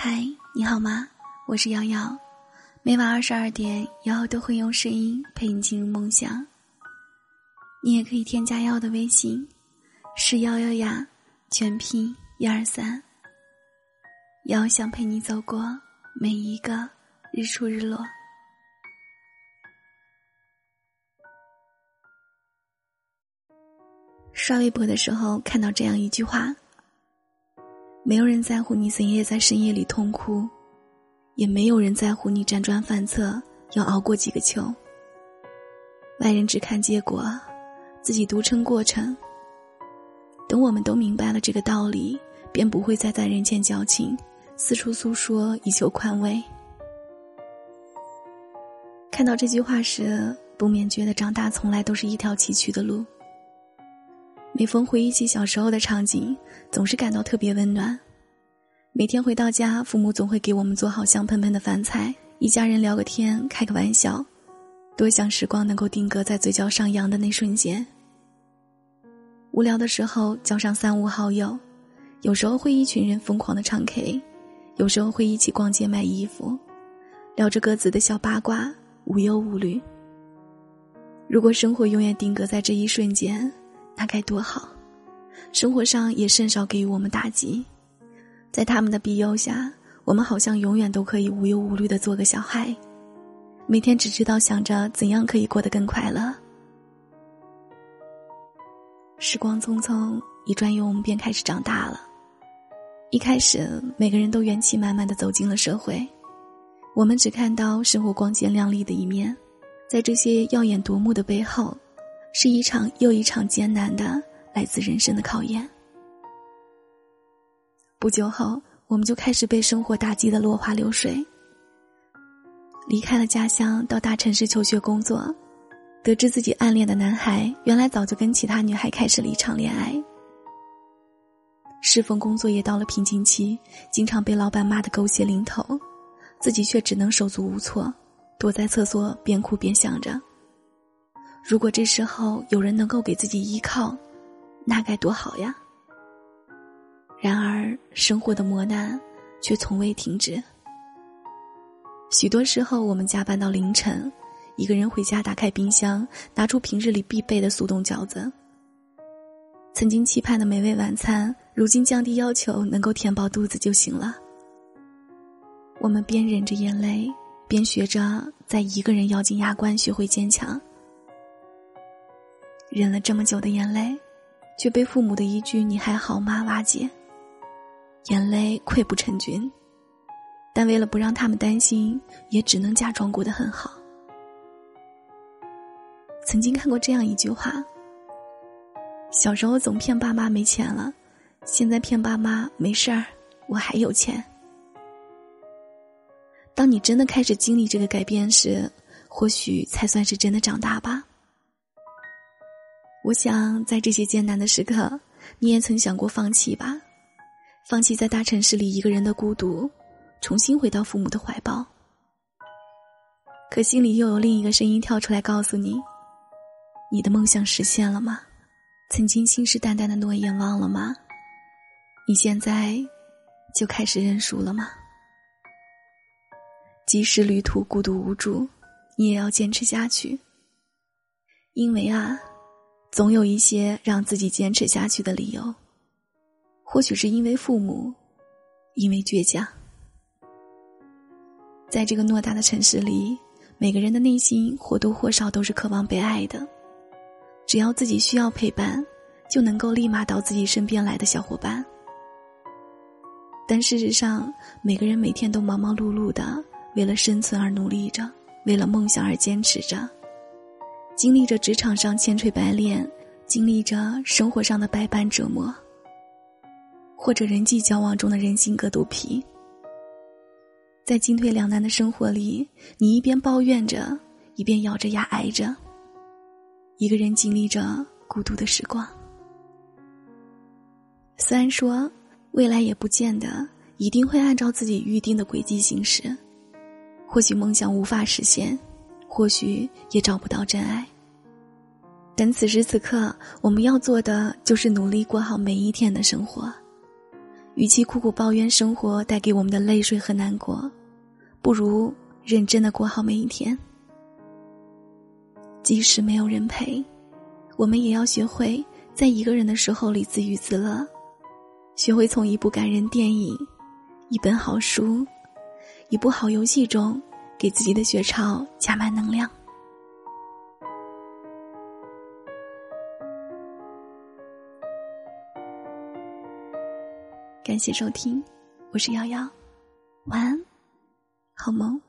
嗨，你好吗？我是瑶瑶，每晚二十二点，瑶瑶都会用声音陪你进入梦乡。你也可以添加瑶瑶的微信，是瑶瑶呀，全拼一二三。瑶瑶想陪你走过每一个日出日落。刷微博的时候看到这样一句话。没有人在乎你怎夜在深夜里痛哭，也没有人在乎你辗转反侧要熬过几个秋。外人只看结果，自己独撑过程。等我们都明白了这个道理，便不会再在人间矫情，四处诉说以求宽慰。看到这句话时，不免觉得长大从来都是一条崎岖的路。每逢回忆起小时候的场景，总是感到特别温暖。每天回到家，父母总会给我们做好香喷喷的饭菜，一家人聊个天，开个玩笑。多想时光能够定格在嘴角上扬的那瞬间。无聊的时候，叫上三五好友，有时候会一群人疯狂的唱 K，有时候会一起逛街买衣服，聊着各自的小八卦，无忧无虑。如果生活永远定格在这一瞬间。那该多好！生活上也甚少给予我们打击，在他们的庇佑下，我们好像永远都可以无忧无虑的做个小孩，每天只知道想着怎样可以过得更快乐。时光匆匆，一转眼我们便开始长大了。一开始，每个人都元气满满的走进了社会，我们只看到生活光鲜亮丽的一面，在这些耀眼夺目的背后。是一场又一场艰难的来自人生的考验。不久后，我们就开始被生活打击的落花流水。离开了家乡，到大城市求学工作，得知自己暗恋的男孩原来早就跟其他女孩开始了一场恋爱。侍奉工作也到了瓶颈期，经常被老板骂得狗血淋头，自己却只能手足无措，躲在厕所边哭边想着。如果这时候有人能够给自己依靠，那该多好呀！然而，生活的磨难却从未停止。许多时候，我们加班到凌晨，一个人回家，打开冰箱，拿出平日里必备的速冻饺子。曾经期盼的美味晚餐，如今降低要求，能够填饱肚子就行了。我们边忍着眼泪，边学着在一个人咬紧牙关，学会坚强。忍了这么久的眼泪，却被父母的一句“你还好吗”瓦解，眼泪溃不成军。但为了不让他们担心，也只能假装过得很好。曾经看过这样一句话：小时候总骗爸妈没钱了，现在骗爸妈没事儿，我还有钱。当你真的开始经历这个改变时，或许才算是真的长大吧。我想，在这些艰难的时刻，你也曾想过放弃吧？放弃在大城市里一个人的孤独，重新回到父母的怀抱。可心里又有另一个声音跳出来告诉你：你的梦想实现了吗？曾经信誓旦旦的诺言忘了吗？你现在就开始认输了吗？即使旅途孤独无助，你也要坚持下去。因为啊。总有一些让自己坚持下去的理由，或许是因为父母，因为倔强。在这个偌大的城市里，每个人的内心或多或少都是渴望被爱的。只要自己需要陪伴，就能够立马到自己身边来的小伙伴。但事实上，每个人每天都忙忙碌碌的，为了生存而努力着，为了梦想而坚持着。经历着职场上千锤百炼，经历着生活上的百般折磨，或者人际交往中的人心隔肚皮，在进退两难的生活里，你一边抱怨着，一边咬着牙挨着，一个人经历着孤独的时光。虽然说未来也不见得一定会按照自己预定的轨迹行驶，或许梦想无法实现。或许也找不到真爱，但此时此刻，我们要做的就是努力过好每一天的生活，与其苦苦抱怨生活带给我们的泪水和难过，不如认真的过好每一天。即使没有人陪，我们也要学会在一个人的时候里自娱自乐，学会从一部感人电影、一本好书、一部好游戏中，给自己的学潮加满能量。感谢收听，我是瑶瑶，晚安，好梦。